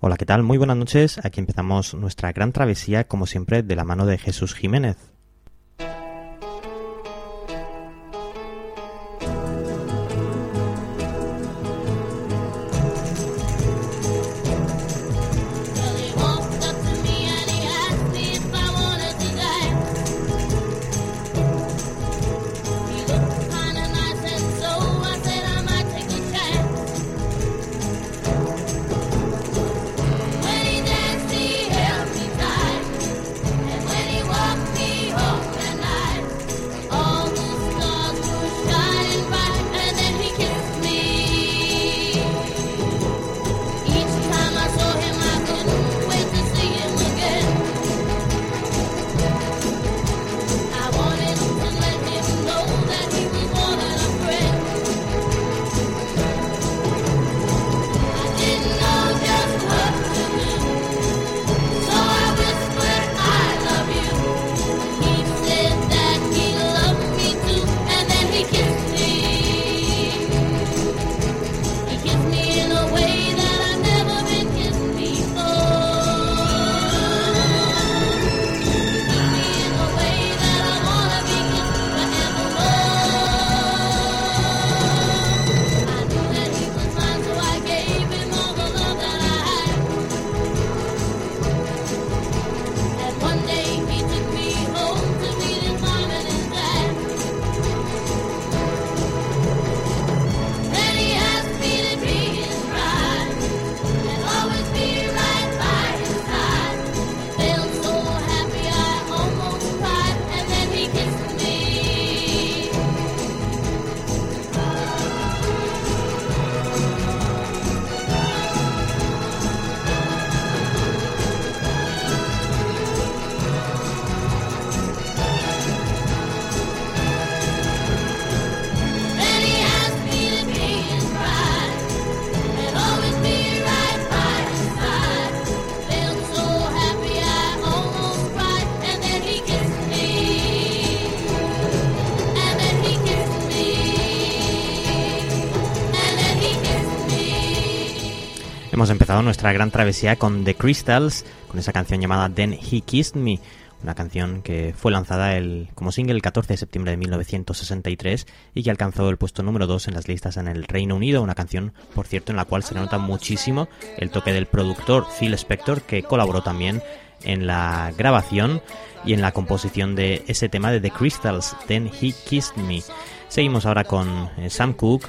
Hola, ¿qué tal? Muy buenas noches. Aquí empezamos nuestra gran travesía, como siempre, de la mano de Jesús Jiménez. Hemos empezado nuestra gran travesía con The Crystals, con esa canción llamada Then He Kissed Me, una canción que fue lanzada el, como single el 14 de septiembre de 1963 y que alcanzó el puesto número 2 en las listas en el Reino Unido, una canción, por cierto, en la cual se nota muchísimo el toque del productor Phil Spector, que colaboró también en la grabación y en la composición de ese tema de The Crystals, Then He Kissed Me. Seguimos ahora con eh, Sam Cooke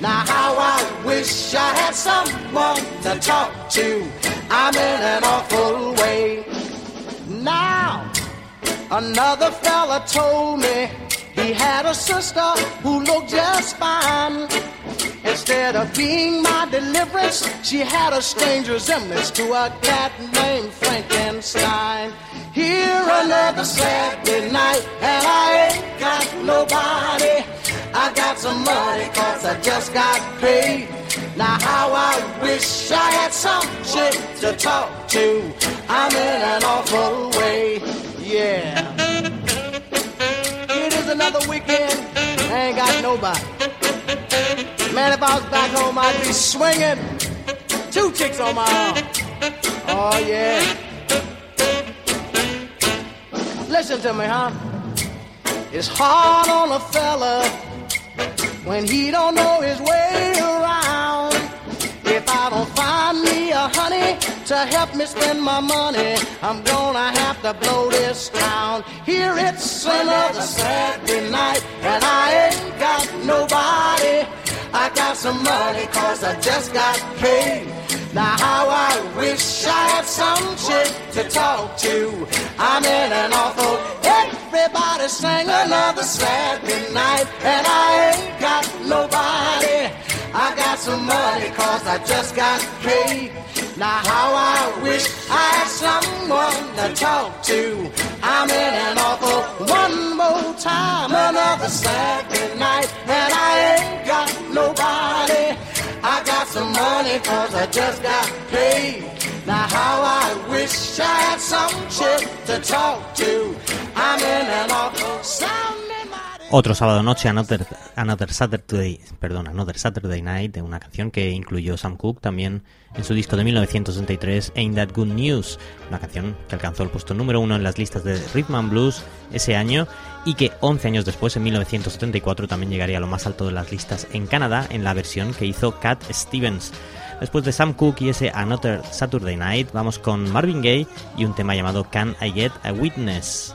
Now how I wish I had someone to talk to. I'm in an awful way. Now, another fella told me he had a sister who looked just fine. Instead of being my deliverance, she had a strange resemblance to a cat named Frankenstein. Here another Saturday night, and I ain't got nobody I got some money cause I just got paid. Now how I wish I had some chick to talk to. I'm in an awful way, yeah. It is another weekend, I ain't got nobody. Man, if I was back home, I'd be swinging. Two chicks on my arm. Oh, yeah. Listen to me, huh? It's hard on a fella when he don't know his way around. If I don't find me a honey to help me spend my money, I'm gonna have to blow this town. Here it's another Saturday night, and I ain't got nobody. I got some money cause I just got paid. Now how I wish I had some chick to talk to. I'm in an awful Everybody sang another Saturday night, and I ain't got nobody. I got some money cause I just got paid. Now how I wish I had someone to talk to. I'm in an awful one more time, another Saturday night, and I ain't got nobody. I got some money cause I just got paid. Now how I wish I had some chick to talk to. Otro sábado noche, Another, Another, Saturday, perdón, Another Saturday Night, de una canción que incluyó Sam Cooke también en su disco de 1963, Ain't That Good News, una canción que alcanzó el puesto número uno en las listas de Rhythm and Blues ese año y que 11 años después, en 1974, también llegaría a lo más alto de las listas en Canadá en la versión que hizo Cat Stevens. Después de Sam Cooke y ese Another Saturday Night, vamos con Marvin Gaye y un tema llamado Can I Get a Witness.